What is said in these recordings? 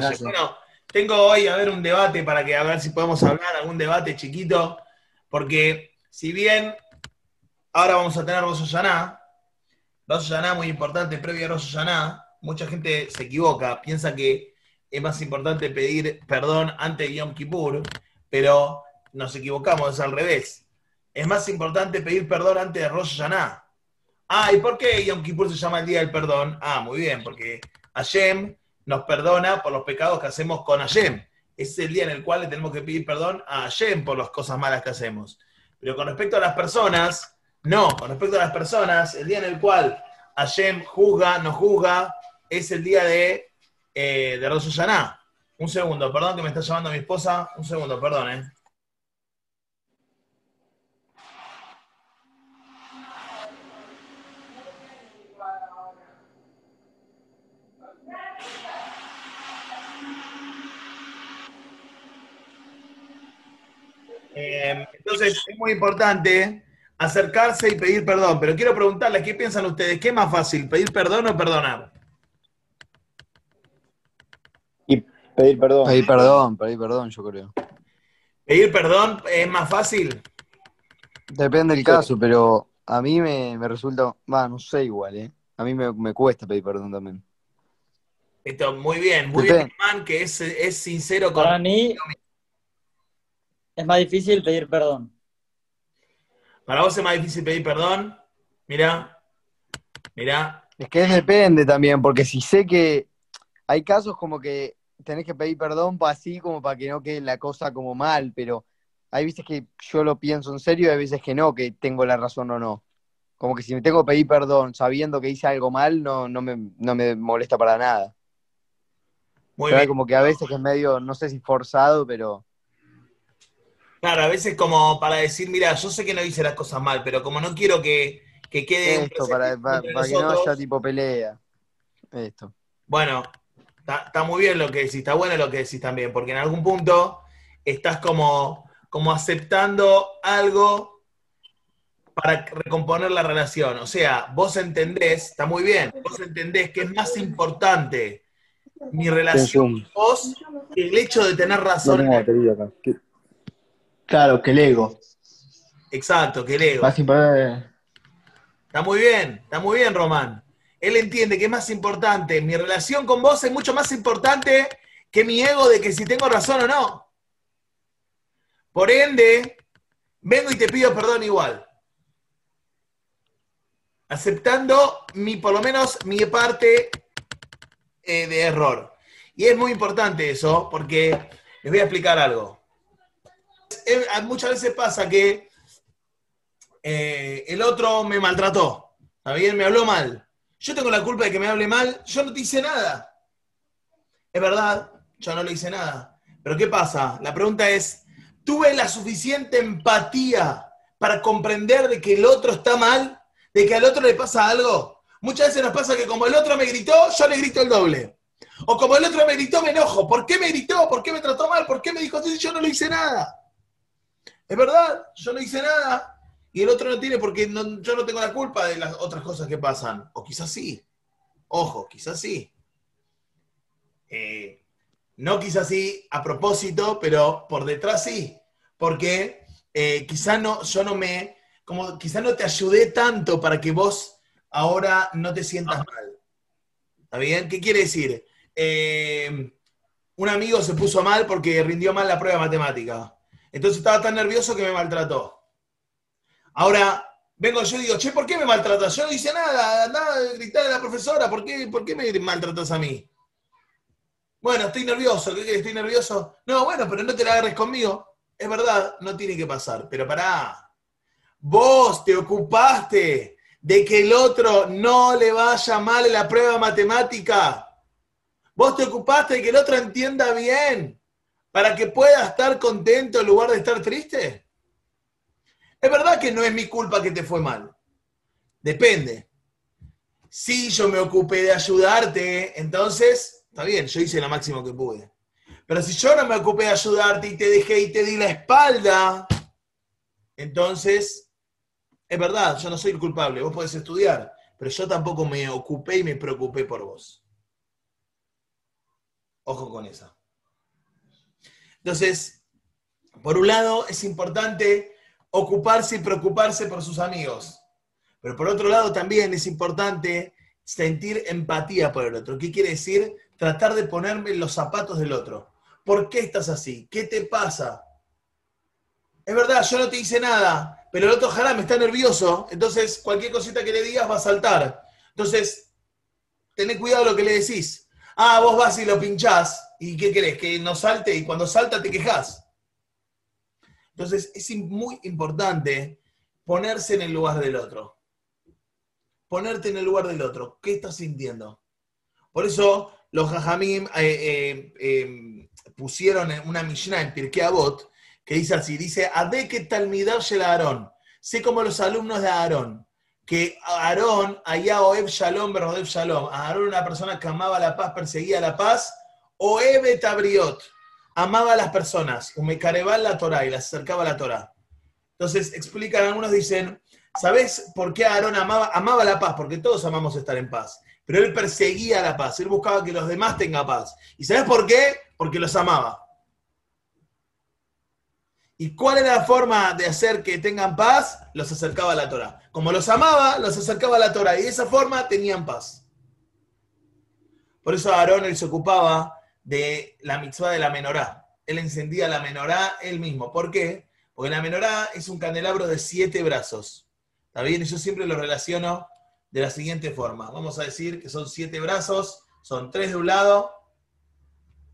Gracias. Bueno, tengo hoy a ver un debate para que a ver si podemos hablar, algún debate chiquito, porque si bien ahora vamos a tener Rosh Hashanah, Rosh Hashanah muy importante, previo a Rosh Hashanah, mucha gente se equivoca, piensa que es más importante pedir perdón antes de Yom Kippur, pero nos equivocamos, es al revés. Es más importante pedir perdón antes de Rosh Hashanah. Ah, ¿y por qué Yom Kippur se llama el Día del Perdón? Ah, muy bien, porque Hashem nos perdona por los pecados que hacemos con Hashem. Es el día en el cual le tenemos que pedir perdón a Hashem por las cosas malas que hacemos. Pero con respecto a las personas, no, con respecto a las personas, el día en el cual Hashem juzga, nos juzga, es el día de, eh, de Rosh. Un segundo, perdón que me está llamando mi esposa. Un segundo, perdón, eh. Eh, entonces, es muy importante acercarse y pedir perdón. Pero quiero preguntarles, ¿qué piensan ustedes? ¿Qué es más fácil, pedir perdón o perdonar? Pedir perdón. Pedir perdón, pedir perdón, yo creo. ¿Pedir perdón es más fácil? Depende del caso, pero a mí me, me resulta, va, no sé igual, ¿eh? A mí me, me cuesta pedir perdón también. Esto, muy bien, muy Depende. bien, man, que es, es sincero con... Para mí es más difícil pedir perdón. Para vos es más difícil pedir perdón. Mirá, mirá. Es que depende también, porque si sé que hay casos como que tenés que pedir perdón para así, como para que no quede la cosa como mal, pero hay veces que yo lo pienso en serio y hay veces que no, que tengo la razón o no. Como que si me tengo que pedir perdón sabiendo que hice algo mal, no, no, me, no me molesta para nada. Muy Pero hay bien. como que a veces que es medio, no sé si forzado, pero Claro, a veces como para decir, mira, yo sé que no hice las cosas mal, pero como no quiero que, que quede un esto, para, para, que no haya tipo pelea. Esto. Bueno, está, está muy bien lo que decís, está bueno lo que decís también, porque en algún punto estás como, como aceptando algo para recomponer la relación. O sea, vos entendés, está muy bien, vos entendés que es más importante mi relación con vos que el hecho de tener No razón. Claro, que el ego. Exacto, que el ego. Más importante. Está muy bien, está muy bien, Román. Él entiende que es más importante, mi relación con vos es mucho más importante que mi ego de que si tengo razón o no. Por ende, vengo y te pido perdón igual. Aceptando mi, por lo menos, mi parte eh, de error. Y es muy importante eso, porque les voy a explicar algo. Muchas veces pasa que eh, el otro me maltrató, ¿está bien? Me habló mal. Yo tengo la culpa de que me hable mal, yo no te hice nada. Es verdad, yo no le hice nada. Pero ¿qué pasa? La pregunta es, ¿tuve la suficiente empatía para comprender de que el otro está mal? ¿De que al otro le pasa algo? Muchas veces nos pasa que como el otro me gritó, yo le grito el doble. O como el otro me gritó, me enojo. ¿Por qué me gritó? ¿Por qué me trató mal? ¿Por qué me dijo así? Yo no le hice nada. Es verdad, yo no hice nada. Y el otro no tiene porque no- yo no tengo la culpa de las otras cosas que pasan. O quizás sí. Ojo, quizás sí. Eh, no quizás sí a propósito, pero por detrás sí. Porque eh, quizás no, yo no me, como quizás no te ayudé tanto para que vos ahora no te sientas mal. ¿Está bien? ¿Qué quiere decir? Eh, un amigo se puso mal porque rindió mal la prueba matemática. Entonces estaba tan nervioso que me maltrató. Ahora, vengo yo y digo, che, ¿por qué me maltratas? Yo no hice nada, andá a gritar a la profesora, ¿por qué, ¿por qué me maltratas a mí? Bueno, estoy nervioso, ¿qué? ¿Estoy nervioso? No, bueno, pero no te la agarres conmigo. Es verdad, no tiene que pasar, pero pará. Vos te ocupaste de que el otro no le vaya mal en la prueba matemática. Vos te ocupaste de que el otro entienda bien para que pueda estar contento en lugar de estar triste. Es verdad que no es mi culpa que te fue mal. Depende. Si yo me ocupé de ayudarte, entonces, está bien, yo hice lo máximo que pude. Pero si yo no me ocupé de ayudarte y te dejé y te di la espalda, entonces, es verdad, yo no soy el culpable, vos podés estudiar, pero yo tampoco me ocupé y me preocupé por vos. Ojo con esa. Entonces, por un lado, es importante ocuparse y preocuparse por sus amigos. Pero por otro lado, también es importante sentir empatía por el otro. ¿Qué quiere decir? Tratar de ponerme en los zapatos del otro. ¿Por qué estás así? ¿Qué te pasa? Es verdad, yo no te hice nada, pero el otro me está nervioso, entonces cualquier cosita que le digas va a saltar. Entonces, tené cuidado lo que le decís. Ah, vos vas y lo pinchás, ¿y qué querés? Que no salte, y cuando salta te quejas. Entonces, es muy importante ponerse en el lugar del otro. Ponerte en el lugar del otro. ¿Qué estás sintiendo? Por eso los jajamim eh, eh, eh, pusieron una Mishnah en Pirkei Avot que dice así, dice, Adeke Talmidar Shel Aarón. Sé como los alumnos de Aarón, que Aarón, allá Oeb Shalom, Berodeb Shalom, Aarón era una persona que amaba la paz, perseguía la paz, Oeb Tabriot, amaba a las personas, Umecarebal la Torah, y las acercaba a la Torah. Entonces, explican, algunos dicen, ¿sabes por qué Aarón amaba, amaba la paz? Porque todos amamos estar en paz. Pero él perseguía la paz, él buscaba que los demás tengan paz. ¿Y sabes por qué? Porque los amaba. ¿Y cuál era la forma de hacer que tengan paz? Los acercaba a la Torah. Como los amaba, los acercaba a la Torah. Y de esa forma tenían paz. Por eso Aarón él se ocupaba de la mitzvah de la menorá. Él encendía la menorá él mismo. ¿Por qué? Porque la menorá es un candelabro de siete brazos. ¿Está bien? Y yo siempre lo relaciono de la siguiente forma. Vamos a decir que son siete brazos, son tres de un lado,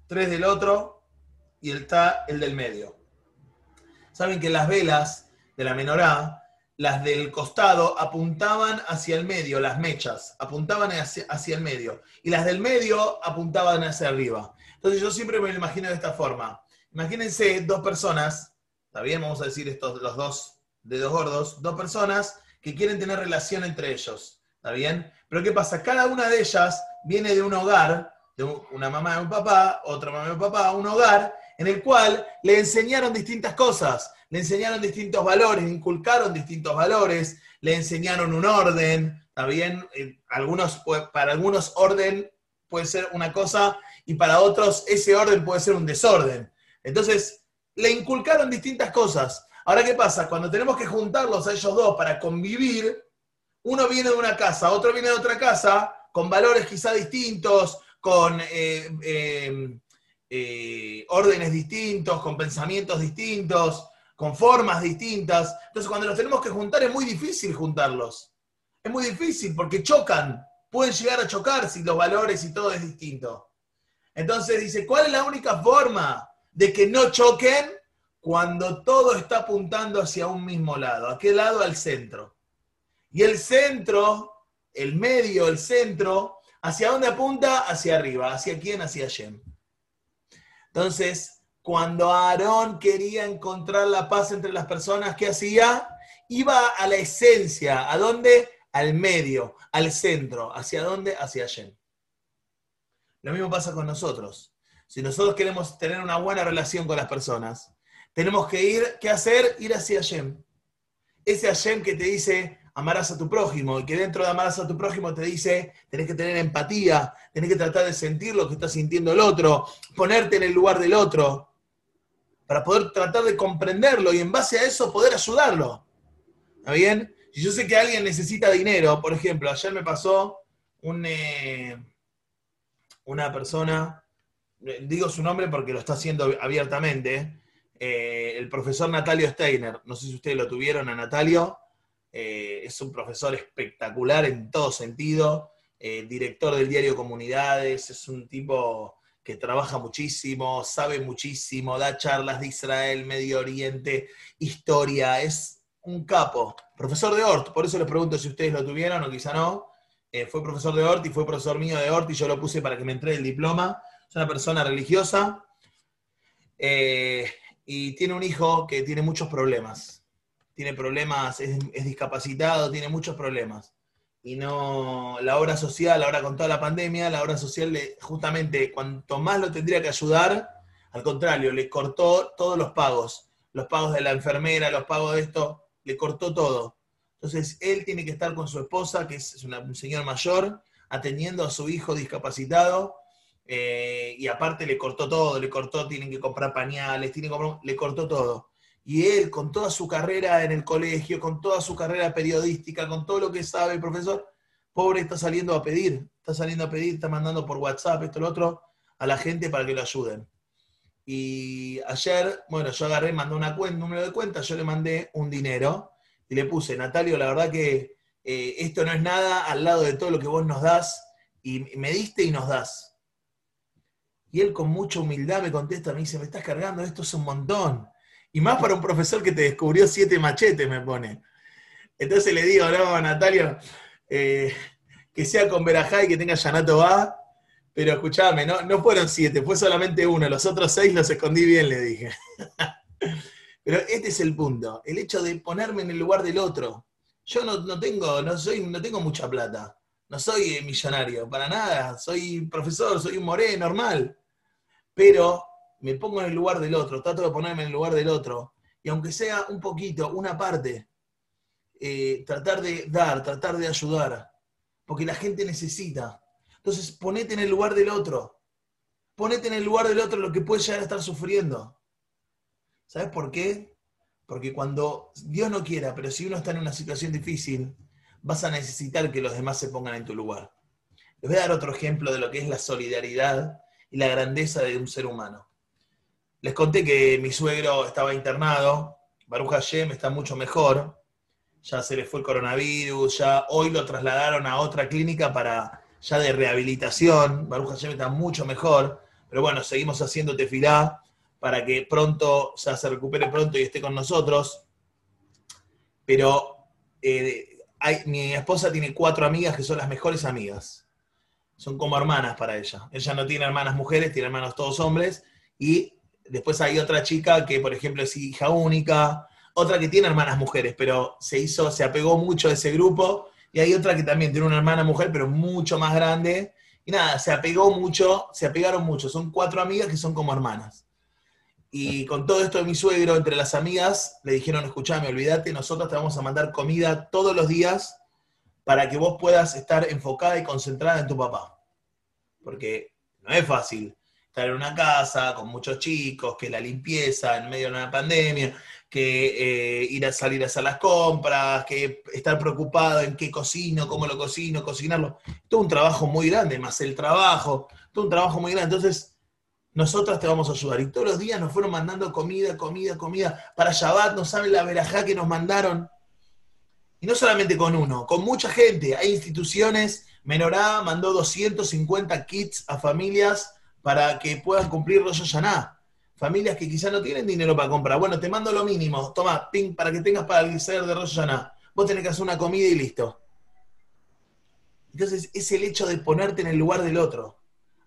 tres del otro y está el del medio. Saben que las velas de la menorá, las del costado, apuntaban hacia el medio, las mechas, apuntaban hacia, hacia el medio. Y las del medio apuntaban hacia arriba. Entonces yo siempre me lo imagino de esta forma. Imagínense dos personas, ¿está bien? Vamos a decir estos, los dos dedos gordos, dos personas que quieren tener relación entre ellos, ¿está bien? Pero ¿qué pasa? Cada una de ellas viene de un hogar, de una mamá y un papá, otra mamá y un papá, un hogar en el cual le enseñaron distintas cosas, le enseñaron distintos valores, inculcaron distintos valores, le enseñaron un orden, ¿está bien? Eh, algunos, para algunos orden puede ser una cosa y para otros ese orden puede ser un desorden. Entonces, le inculcaron distintas cosas. Ahora, ¿qué pasa? Cuando tenemos que juntarlos a ellos dos para convivir, uno viene de una casa, otro viene de otra casa, con valores quizá distintos, con eh, eh, eh, órdenes distintos, con pensamientos distintos, con formas distintas. Entonces, cuando los tenemos que juntar es muy difícil juntarlos. Es muy difícil porque chocan, pueden llegar a chocar si los valores y todo es distinto. Entonces dice, ¿cuál es la única forma de que no choquen? Cuando todo está apuntando hacia un mismo lado. ¿A qué lado? Al centro. Y el centro, el medio, el centro, ¿hacia dónde apunta? Hacia arriba. ¿Hacia quién? Hacia Yem. Entonces, cuando Aarón quería encontrar la paz entre las personas, ¿qué hacía? Iba a la esencia, ¿a dónde? Al medio, al centro. ¿Hacia dónde? Hacia Hashem. Lo mismo pasa con nosotros. Si nosotros queremos tener una buena relación con las personas, tenemos que ir, ¿qué hacer? Ir hacia Hashem. Ese Hashem que te dice, amarás a tu prójimo, y que dentro de amarás a tu prójimo te dice, tenés que tener empatía, tenés que tratar de sentir lo que está sintiendo el otro, ponerte en el lugar del otro, para poder tratar de comprenderlo y en base a eso poder ayudarlo. ¿Está bien? Si yo sé que alguien necesita dinero, por ejemplo, ayer me pasó un, eh, una persona, eh, digo su nombre porque lo está haciendo abiertamente, eh, el profesor Natalio Steiner, no sé si ustedes lo tuvieron a Natalio, eh, es un profesor espectacular en todo sentido, eh, director del diario Comunidades, es un tipo que trabaja muchísimo, sabe muchísimo, da charlas de Israel, Medio Oriente, historia, es un capo. Profesor de Ort, por eso les pregunto si ustedes lo tuvieron o quizá no. Eh, fue profesor de Ort y fue profesor mío de Ort y yo lo puse para que me entre el diploma. Es una persona religiosa y tiene un hijo que tiene muchos problemas tiene problemas, es, discapacitado, tiene muchos problemas. Y no, la obra social, ahora con toda la pandemia, la obra social, justamente cuanto más lo tendría que ayudar, al contrario, le cortó todos los pagos, los pagos de la enfermera, los pagos de esto, le cortó todo. Entonces, él tiene que estar con su esposa, que es un señor mayor, atendiendo a su hijo discapacitado, eh, y aparte le cortó todo, le cortó, tienen que comprar pañales, tienen que comprar, le cortó todo. Y él, con toda su carrera en el colegio, con toda su carrera periodística, con todo lo que sabe el profesor, pobre está saliendo a pedir, está saliendo a pedir, está mandando por WhatsApp, esto, lo otro, a la gente para que lo ayuden. Y ayer, bueno, yo agarré, mandé una cuenta, un número de cuenta, yo le mandé un dinero y le puse, Natalio, la verdad que eh, esto no es nada al lado de todo lo que vos nos das, y me diste y nos das. Y él con mucha humildad me contesta, me dice, me estás cargando, esto es un montón. Y más para un profesor que te descubrió siete machetes, me pone. Entonces le digo, no, Natalio, eh, que sea con Verajá y que tenga Yanato va, pero escúchame, no, no fueron siete, fue solamente uno, los otros seis los escondí bien, le dije. pero este es el punto, el hecho de ponerme en el lugar del otro. Yo no, tengo, no, soy, no tengo mucha plata, no soy eh, millonario, para nada, soy profesor, soy un moré normal, pero me pongo en el lugar del otro, trato de ponerme en el lugar del otro, y aunque sea un poquito, una parte, eh, tratar de dar, tratar de ayudar, porque la gente necesita. Entonces, ponete en el lugar del otro. Ponete en el lugar del otro lo que puede llegar a estar sufriendo. ¿Sabes por qué? Porque cuando Dios no quiera, pero si uno está en una situación difícil, vas a necesitar que los demás se pongan en tu lugar. Les voy a dar otro ejemplo de lo que es la solidaridad y la grandeza de un ser humano. Les conté que mi suegro estaba internado, Baruch Hashem está mucho mejor, ya se le fue el coronavirus, ya hoy lo trasladaron a otra clínica para ya de rehabilitación, Baruch Hashem está mucho mejor, pero bueno, seguimos haciendo tefilá para que pronto, ya se recupere pronto y esté con nosotros. Pero eh, mi esposa tiene cuatro amigas que son las mejores amigas. Son como hermanas para ella. Ella no tiene hermanas mujeres, tiene hermanos todos hombres. Y después hay otra chica que, por ejemplo, es hija única, otra que tiene hermanas mujeres, pero se hizo, se apegó mucho a ese grupo, y hay otra que también tiene una hermana mujer, pero mucho más grande, y nada, se apegó mucho, se apegaron mucho, son cuatro amigas que son como hermanas. Y con todo esto de mi suegro, entre las amigas, le dijeron, escuchame, olvídate, nosotros te vamos a mandar comida todos los días para que vos puedas estar enfocada y concentrada en tu papá. Porque no es fácil estar en una casa con muchos chicos, que la limpieza en medio de una pandemia, que eh, ir a salir a hacer las compras, que estar preocupado en qué cocino, cómo lo cocino, cocinarlo. Todo un trabajo muy grande, más el trabajo, todo un trabajo muy grande. Entonces, nosotras te vamos a ayudar. Y todos los días nos fueron mandando comida, comida, comida. Para Shabbat, no saben la verajá que nos mandaron. Y no solamente con uno, con mucha gente. Hay instituciones, Menorá mandó 250 kits a familias para que puedan cumplir Rosh Hashanah familias que quizás no tienen dinero para comprar. Bueno, te mando lo mínimo, toma, ping, para que tengas para el ser de Rosh Vos tenés que hacer una comida y listo. Entonces, es el hecho de ponerte en el lugar del otro.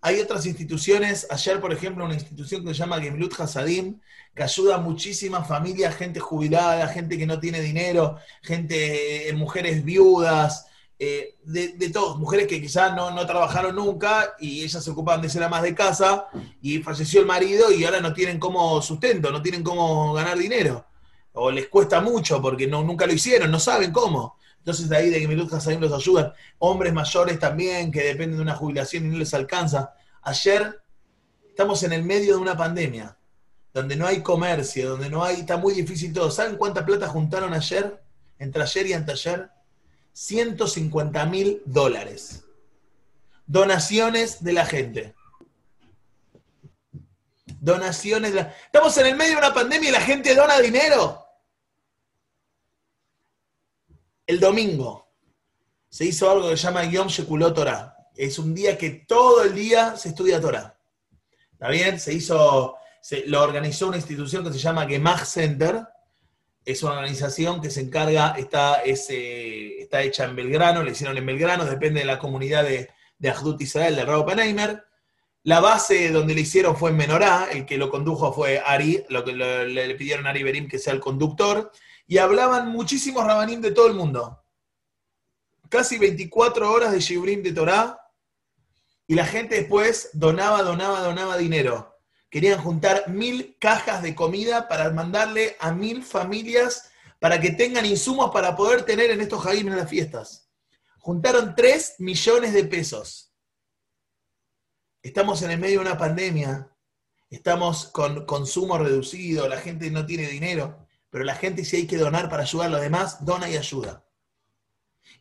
Hay otras instituciones, ayer, por ejemplo, una institución que se llama Gemlut Hasadim, que ayuda a muchísimas familias, gente jubilada, gente que no tiene dinero, gente, eh, mujeres viudas, eh, de, todos, mujeres que quizás no, no, trabajaron nunca y ellas se ocupan de ser amas de casa y falleció el marido y ahora no tienen cómo sustento, no tienen cómo ganar dinero. O les cuesta mucho porque no, nunca lo hicieron, no saben cómo. Entonces de ahí de que Milut los ayudan. Hombres mayores también que dependen de una jubilación y no les alcanza. Ayer estamos en el medio de una pandemia, donde no hay comercio, donde no hay, está muy difícil todo. ¿Saben cuánta plata juntaron ayer? Entre ayer y anteayer 150 mil dólares. Donaciones de la gente. Donaciones de la... Estamos en el medio de una pandemia y la gente dona dinero. El domingo se hizo algo que se llama Yom Shekulot Torah. Es un día que todo el día se estudia Torah. ¿Está bien? Se hizo, se, lo organizó una institución que se llama Gemach Center, es una organización que se encarga, está, eh, está hecha en Belgrano, le hicieron en Belgrano, depende de la comunidad de, de Ahdut Israel, de Raúl Panheimer. La base donde le hicieron fue en Menorá, el que lo condujo fue Ari, lo que le pidieron a Ari Berim que sea el conductor, y hablaban muchísimos rabanim de todo el mundo. Casi 24 horas de Shibrim de Torah, y la gente después donaba, donaba, donaba dinero querían juntar mil cajas de comida para mandarle a mil familias para que tengan insumos para poder tener en estos jardines en las fiestas. Juntaron tres millones de pesos. Estamos en el medio de una pandemia, estamos con consumo reducido, la gente no tiene dinero, pero la gente si hay que donar para ayudar a los demás, dona y ayuda.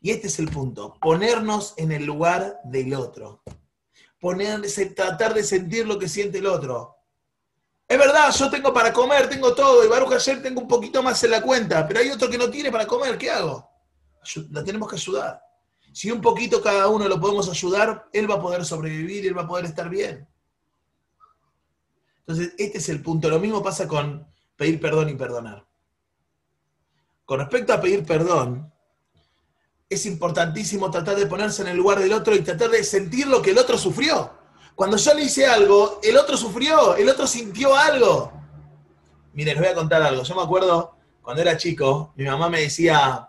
Y este es el punto, ponernos en el lugar del otro. Ponerse, tratar de sentir lo que siente el otro. Es verdad, yo tengo para comer, tengo todo, y Baruch ayer tengo un poquito más en la cuenta, pero hay otro que no tiene para comer, ¿qué hago? La tenemos que ayudar. Si un poquito cada uno lo podemos ayudar, él va a poder sobrevivir, él va a poder estar bien. Entonces, este es el punto. Lo mismo pasa con pedir perdón y perdonar. Con respecto a pedir perdón, es importantísimo tratar de ponerse en el lugar del otro y tratar de sentir lo que el otro sufrió. Cuando yo le hice algo, el otro sufrió, el otro sintió algo. Miren, les voy a contar algo. Yo me acuerdo cuando era chico, mi mamá me decía,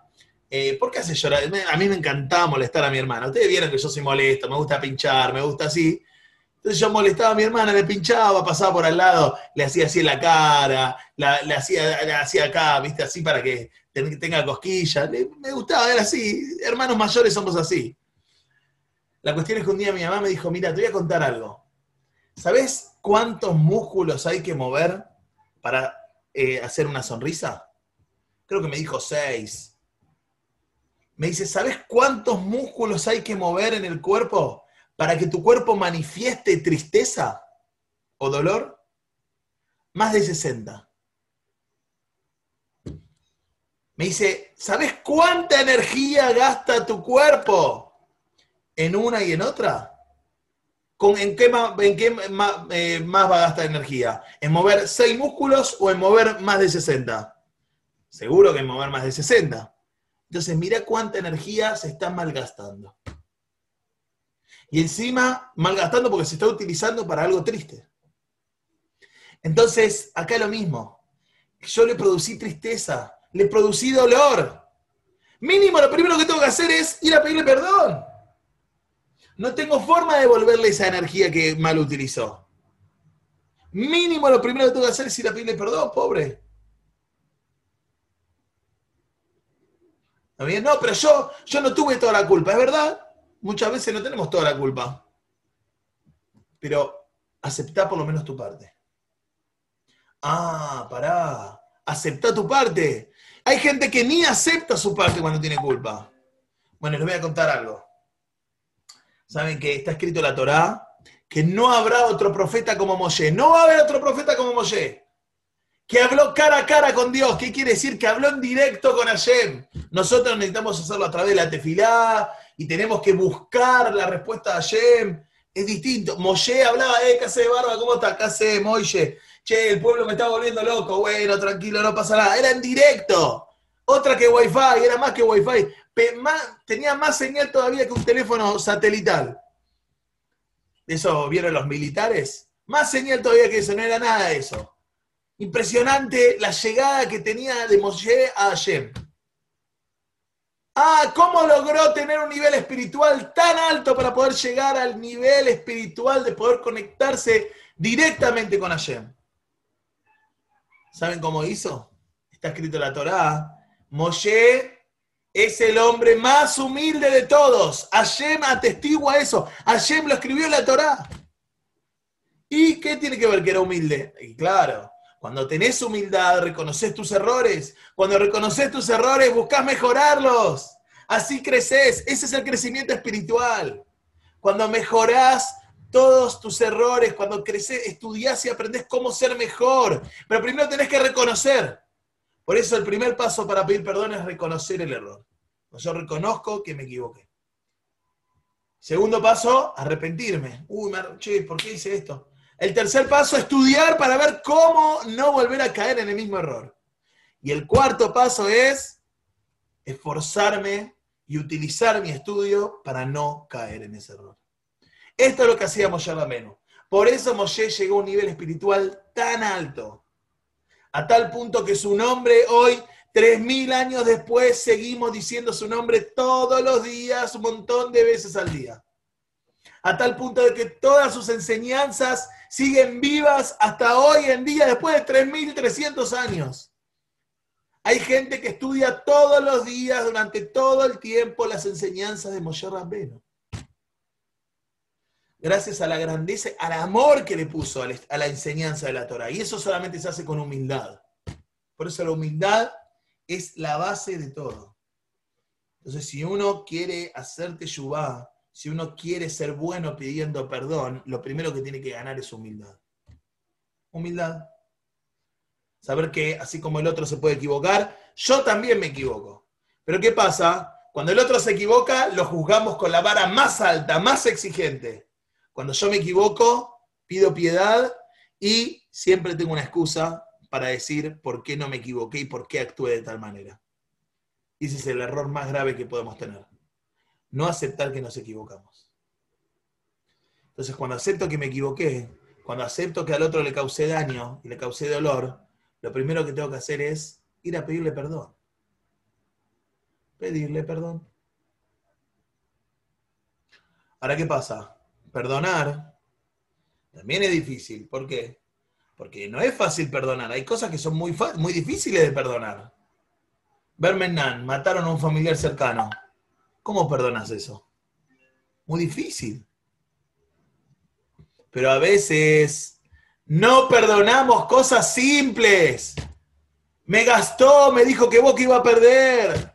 eh, ¿por qué hace llorar? A mí me encantaba molestar a mi hermana. Ustedes vieron que yo soy molesto, me gusta pinchar, me gusta así. Entonces yo molestaba a mi hermana, le pinchaba, pasaba por al lado, le hacía así en la cara, le, hacía, le hacía acá, viste, así para que tenga cosquillas. Me gustaba, era así. Hermanos mayores somos así. La cuestión es que un día mi mamá me dijo, mira, te voy a contar algo. ¿Sabes cuántos músculos hay que mover para eh, hacer una sonrisa? Creo que me dijo seis. Me dice, ¿sabes cuántos músculos hay que mover en el cuerpo para que tu cuerpo manifieste tristeza o dolor? Más de 60. Dice, ¿sabes cuánta energía gasta tu cuerpo en una y en otra? ¿Con, ¿En qué, en qué ma- eh, más va a gastar energía? ¿En mover seis músculos o en mover más de 60? Seguro que en mover más de 60. Entonces, mira cuánta energía se está malgastando. Y encima, malgastando porque se está utilizando para algo triste. Entonces, acá lo mismo. Yo le producí tristeza, le producí dolor. Mínimo, lo primero que tengo que hacer es ir a pedirle perdón. No tengo forma de devolverle esa energía que mal utilizó. Mínimo, lo primero que tengo que hacer es ir a pedirle perdón, pobre. ¿Está bien? No, pero yo, yo no tuve toda la culpa, es verdad. Muchas veces no tenemos toda la culpa. Pero aceptá por lo menos tu parte. Ah, pará. Aceptá tu parte. Hay gente que ni acepta su parte cuando tiene culpa. Bueno, les voy a contar algo. Saben que está escrito en la Torá que no habrá otro profeta como Moshe. No va a haber otro profeta como Moshe. Que habló cara a cara con Dios. ¿Qué quiere decir? Que habló en directo con Hashem. Nosotros necesitamos hacerlo a través de la tefilá y tenemos que buscar la respuesta de Hashem. Es distinto. Moshe hablaba, eh, ¿qué hace barba? ¿Cómo está? ¿Qué hace Moishe? Che, el pueblo me está volviendo loco. Bueno, tranquilo, no pasa nada. Era en directo. Otra que Wi-Fi, era más que Wi-Fi. Tenía más señal todavía que un teléfono satelital. ¿Eso vieron los militares? Más señal todavía que eso, no era nada de eso. Impresionante la llegada que tenía de Moshe a Hashem. Ah, ¿cómo logró tener un nivel espiritual tan alto para poder llegar al nivel espiritual de poder conectarse directamente con Hashem? ¿Saben cómo hizo? Está escrito en la Torá. Moshe es el hombre más humilde de todos. Hashem atestigua eso. Hashem lo escribió en la Torá. ¿Y qué tiene que ver que era humilde? Y claro, cuando tenés humildad, reconoces tus errores. Cuando reconoces tus errores, buscas mejorarlos. Así creces. Ese es el crecimiento espiritual. Cuando mejorás todos tus errores, cuando creces, estudiás y aprendés cómo ser mejor. Pero primero tenés que reconocer. Por eso el primer paso para pedir perdón es reconocer el error. Yo reconozco que me equivoqué. Segundo paso, arrepentirme. Uy, che, ¿por qué hice esto? El tercer paso, estudiar para ver cómo no volver a caer en el mismo error. Y el cuarto paso es esforzarme y utilizar mi estudio para no caer en ese error. Esto es lo que hacía Moshe Rameno. Por eso Moshe llegó a un nivel espiritual tan alto, a tal punto que su nombre hoy, tres mil años después, seguimos diciendo su nombre todos los días, un montón de veces al día. A tal punto de que todas sus enseñanzas siguen vivas hasta hoy en día, después de 3.300 años. Hay gente que estudia todos los días, durante todo el tiempo, las enseñanzas de Moshe Rabbeno. Gracias a la grandeza, al amor que le puso a la- enseñanza de la Torah. Y eso solamente se hace con humildad. Por eso la humildad es la base de todo. Entonces, si uno quiere hacerte yubá, si uno quiere ser bueno pidiendo perdón, lo primero que tiene que ganar es humildad. Humildad. Saber que así como el otro se puede equivocar, yo también me equivoco. Pero ¿qué pasa? Cuando el otro se equivoca, lo juzgamos con la vara más alta, más exigente. Cuando yo me equivoco, pido piedad y siempre tengo una excusa para decir por qué no me equivoqué y por qué actué de tal manera. Y ese es el error más grave que podemos tener. No aceptar que nos equivocamos. Entonces, cuando acepto que me equivoqué, cuando acepto que al otro le causé daño y le causé dolor, lo primero que tengo que hacer es ir a pedirle perdón. Pedirle perdón. Ahora, ¿qué pasa? Perdonar también es difícil. ¿Por qué? Porque no es fácil perdonar. Hay cosas que son muy, muy difíciles de perdonar. Bermenan, mataron a un familiar cercano. ¿Cómo perdonas eso? Muy difícil. Pero a veces no perdonamos cosas simples. Me gastó, me dijo que Boca iba a perder.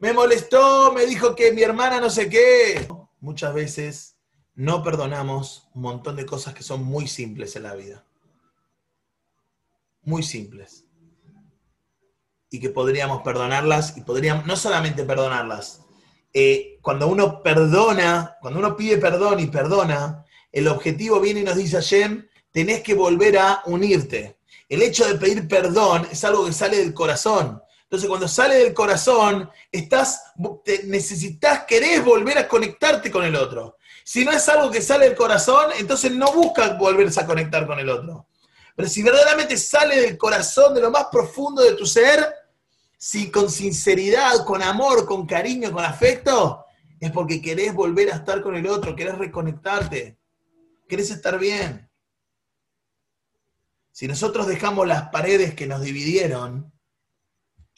Me molestó, me dijo que mi hermana no sé qué. Muchas veces no perdonamos un montón de cosas que son muy simples en la vida. Muy simples. Y que podríamos perdonarlas y podríamos, no solamente perdonarlas, eh, cuando uno perdona, cuando uno pide perdón y perdona, el objetivo viene y nos dice Hashem, tenés que volver a unirte. El hecho de pedir perdón es algo que sale del corazón. Entonces, cuando sale del corazón, estás, necesitas, querés volver a conectarte con el otro. Si no es algo que sale del corazón, entonces no buscas volverse a conectar con el otro. Pero si verdaderamente sale del corazón, de lo más profundo de tu ser, si con sinceridad, con amor, con cariño, con afecto, es porque querés volver a estar con el otro, querés reconectarte, querés estar bien. Si nosotros dejamos las paredes que nos dividieron,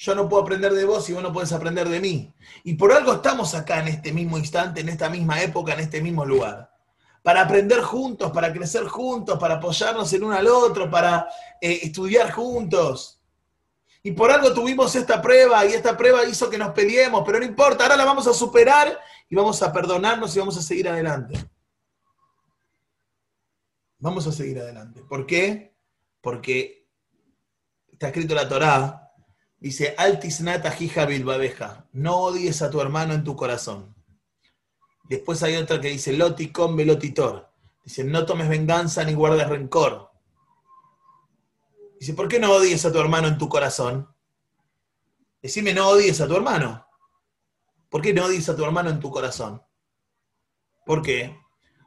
yo no puedo aprender de vos y vos no puedes aprender de mí. Y por algo estamos acá en este mismo instante, en esta misma época, en este mismo lugar. Para aprender juntos, para crecer juntos, para apoyarnos el uno al otro, para eh, estudiar juntos. Y por algo tuvimos esta prueba y esta prueba hizo que nos peleemos, pero no importa, ahora la vamos a superar y vamos a perdonarnos y vamos a seguir adelante. Vamos a seguir adelante. ¿Por qué? Porque está escrito la Torá, dice, altisnata hija bilbabeja, no odies a tu hermano en tu corazón. Después hay otra que dice, loti con velotitor, dice, no tomes venganza ni guardes rencor. Dice, ¿por qué no odies a tu hermano en tu corazón? Decime, no odies a tu hermano. ¿Por qué no odies a tu hermano en tu corazón? ¿Por qué?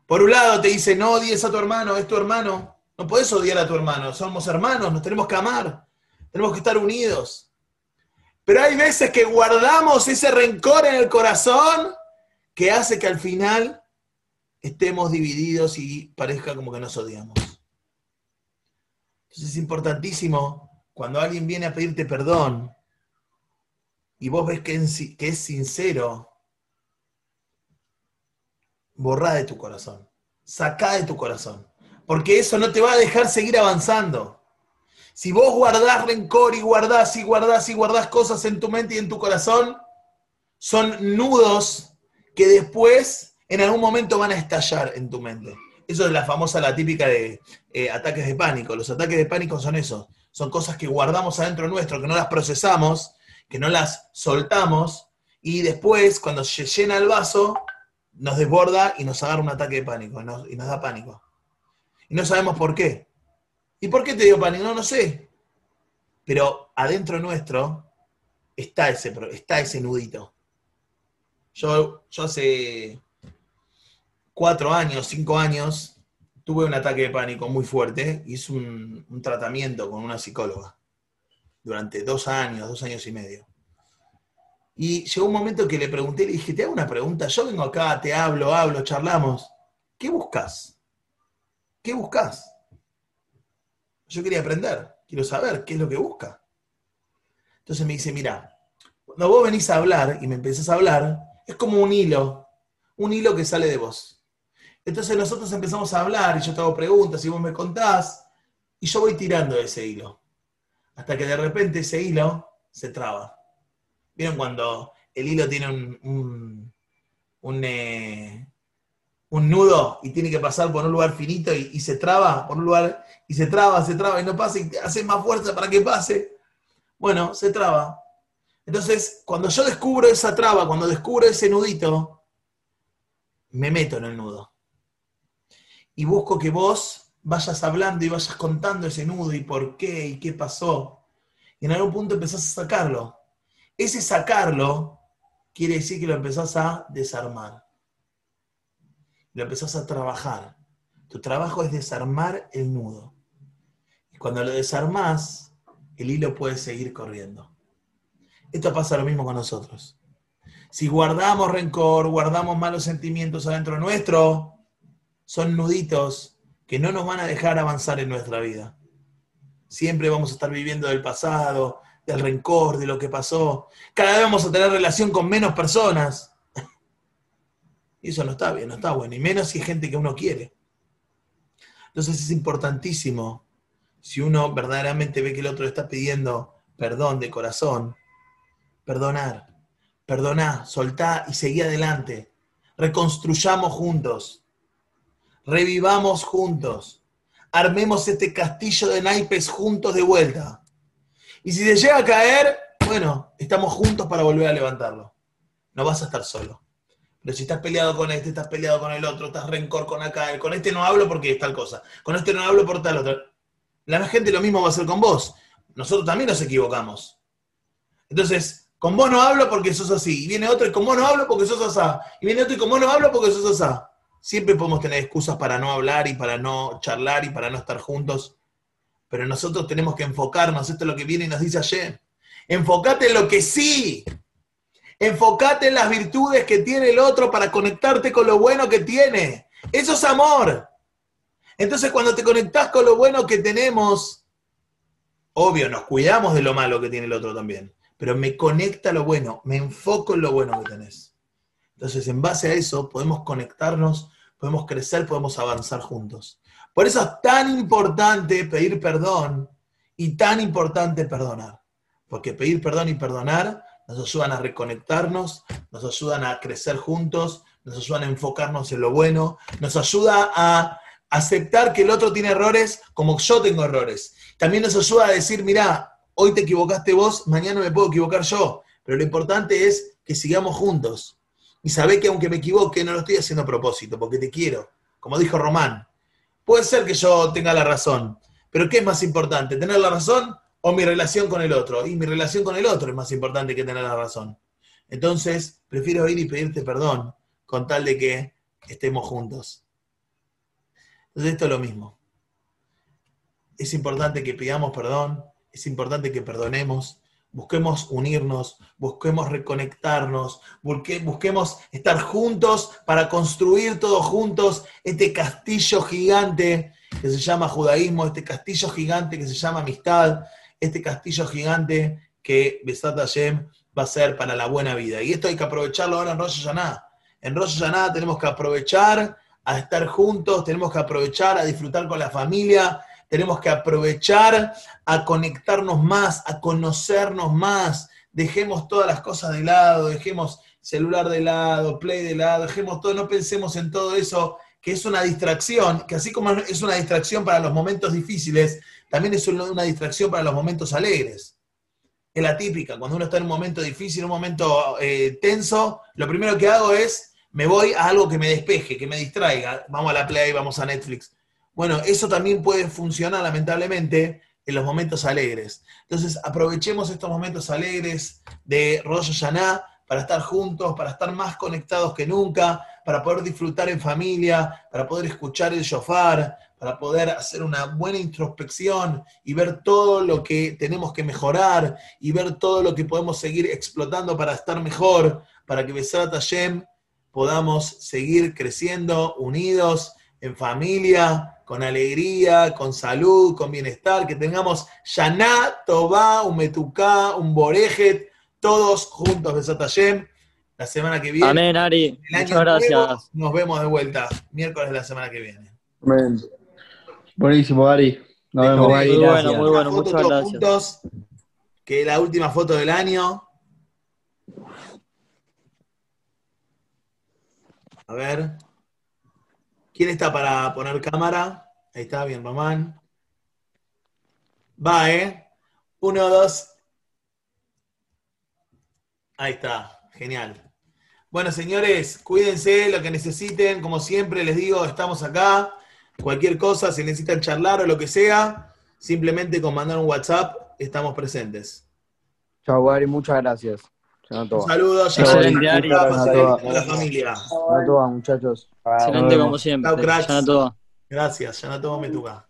Por un lado te dice, no odies a tu hermano, es tu hermano. No puedes odiar a tu hermano, somos hermanos, nos tenemos que amar, tenemos que estar unidos. Pero hay veces que guardamos ese rencor en el corazón que hace que al final estemos divididos y parezca como que nos odiamos. Entonces es importantísimo cuando alguien viene a pedirte perdón y vos ves que es, sincero, borrá de tu corazón, sacá de tu corazón, porque eso no te va a dejar seguir avanzando. Si vos guardás rencor y guardás y guardás y guardás cosas en tu mente y en tu corazón, son nudos que después en algún momento van a estallar en tu mente. Eso es la famosa, la típica de eh, ataques de pánico. Los ataques de pánico son esos. Son cosas que guardamos adentro nuestro, que no las procesamos, que no las soltamos, y después, cuando se llena el vaso, nos desborda y nos agarra un ataque de pánico, y y nos da pánico. Y no sabemos por qué. ¿Y por qué te dio pánico? No, no sé. Pero adentro nuestro está ese, está ese nudito. Yo, yo hace cuatro años, cinco años, tuve un ataque de pánico muy fuerte. Hice un, un tratamiento con una psicóloga durante dos años, dos años y medio. Y llegó un momento que le pregunté, le dije, te hago una pregunta, yo vengo acá, te hablo, hablo, charlamos. ¿Qué buscas? ¿Qué buscas? Yo quería aprender, quiero saber qué es lo que busca. Entonces me dice, mira, cuando vos venís a hablar y me empezás a hablar, es como un hilo, un hilo que sale de vos. Entonces nosotros empezamos a hablar y yo te hago preguntas y vos me contás y yo voy tirando ese hilo. Hasta que de repente ese hilo se traba. ¿Vieron cuando el hilo tiene un, un, un, eh, un nudo y tiene que pasar por un lugar finito y, se traba por un lugar y se traba, se traba y no pasa y hace más fuerza para que pase? Bueno, se traba. Entonces, cuando yo descubro esa traba, cuando descubro ese nudito, me meto en el nudo. Y busco que vos vayas hablando y vayas contando ese nudo y por qué y qué pasó. Y en algún punto empezás a sacarlo. Ese sacarlo quiere decir que lo empezás a desarmar. Lo empezás a trabajar. Tu trabajo es desarmar el nudo. Y cuando lo desarmás, el hilo puede seguir corriendo. Esto pasa lo mismo con nosotros. Si guardamos rencor, guardamos malos sentimientos adentro nuestro, son nuditos que no nos van a dejar avanzar en nuestra vida. Siempre vamos a estar viviendo del pasado, del rencor, de lo que pasó. Cada vez vamos a tener relación con menos personas. Y eso no está bien, no está bueno. Y menos si hay gente que uno quiere. Entonces es importantísimo, si uno verdaderamente ve que el otro está pidiendo perdón de corazón, perdonar, perdoná, soltá y seguí adelante. Reconstruyamos juntos, revivamos juntos, armemos este castillo de naipes juntos de vuelta. Y si se llega a caer, bueno, estamos juntos para volver a levantarlo. No vas a estar solo. Pero si estás peleado con este, estás peleado con el otro, estás rencor con acá, con este no hablo porque es tal cosa, con este no hablo por tal otra. La gente lo mismo va a hacer con vos. Nosotros también nos equivocamos. Entonces, con vos no hablo porque sos así. Y viene otro y con vos no hablo porque sos así. Y viene otro y con vos no hablo porque sos así. Siempre podemos tener excusas para no hablar y para no charlar y para no estar juntos. Pero nosotros tenemos que enfocarnos. Esto es lo que viene y nos dice ayer. Enfocate en lo que sí. Enfocate en las virtudes que tiene el otro para conectarte con lo bueno que tiene. Eso es amor. Entonces cuando te conectás con lo bueno que tenemos, obvio, nos cuidamos de lo malo que tiene el otro también, pero me conecta lo bueno, me enfoco en lo bueno que tenés. Entonces en base a eso podemos conectarnos, podemos crecer, podemos avanzar juntos. Por eso es tan importante pedir perdón y tan importante perdonar. Porque pedir perdón y perdonar nos ayudan a reconectarnos, nos ayudan a crecer juntos, nos ayudan a enfocarnos en lo bueno, nos ayuda a aceptar que el otro tiene errores como yo tengo errores. También nos ayuda a decir, mira, hoy te equivocaste vos, mañana me puedo equivocar yo, pero lo importante es que sigamos juntos. Y sabé que aunque me equivoque, no lo estoy haciendo a propósito, porque te quiero. Como dijo Román, puede ser que yo tenga la razón, pero ¿qué es más importante? ¿Tener la razón o mi relación con el otro. Y mi relación con el otro es más importante que tener la razón. Entonces, prefiero ir y pedirte perdón con tal de que estemos juntos. Entonces, esto es lo mismo. Es importante que pidamos perdón, es importante que perdonemos, busquemos unirnos, busquemos reconectarnos, busquemos estar juntos para construir todos juntos este castillo gigante que se llama judaísmo, este castillo gigante que se llama amistad, este castillo gigante que Besat Hashem va a ser para la buena vida. Y esto hay que aprovecharlo ahora en Rosh Hashanah. En Rosh Hashanah tenemos que aprovechar a estar juntos, tenemos que aprovechar a disfrutar con la familia, tenemos que aprovechar a conectarnos más, a conocernos más. Dejemos todas las cosas de lado, dejemos celular de lado, play de lado, dejemos todo, no pensemos en todo eso que es una distracción, que así como es una distracción para los momentos difíciles, también es una distracción para los momentos alegres. Es la típica, cuando uno está en un momento difícil, un momento eh, tenso, lo primero que hago es, me voy a algo que me despeje, que me distraiga. Vamos a la Play, vamos a Netflix. Bueno, eso también puede funcionar lamentablemente en los momentos alegres. Entonces, aprovechemos estos momentos alegres de Rosh Hashanah para estar juntos, para estar más conectados que nunca, para poder disfrutar en familia, para poder escuchar el shofar, para poder hacer una buena introspección y ver todo lo que tenemos que mejorar y ver todo lo que podemos seguir explotando para estar mejor, para que Besat Hashem podamos seguir creciendo unidos en familia, con alegría, con salud, con bienestar, que tengamos Shana, Tobá, un Metuká, un Borejet, todos juntos Besat Hashem. La semana que viene. Amén, Ari. El Muchas nuevo, gracias. nos vemos de vuelta. Miércoles de la semana que viene. Amén. Buenísimo, Ari. Nos vemos. Ari, Muy gracias. bueno, muy bueno, foto muchas todos gracias. juntos, que es la última foto del año. A ver. ¿Quién está para poner cámara? Ahí está, bien, Román. Va, ¿eh? Uno, dos. Ahí está, genial. Bueno, señores, cuídense, lo que necesiten. Como siempre les digo, estamos acá. Cualquier cosa, si necesitan charlar o lo que sea, simplemente con mandar un WhatsApp, estamos presentes. Chau, Ari, muchas gracias. Un saludo, Excelente, Ari. a la familia. Se notó, muchachos. Excelente como siempre. Chao, cracks. Gracias, ya no todo me toca.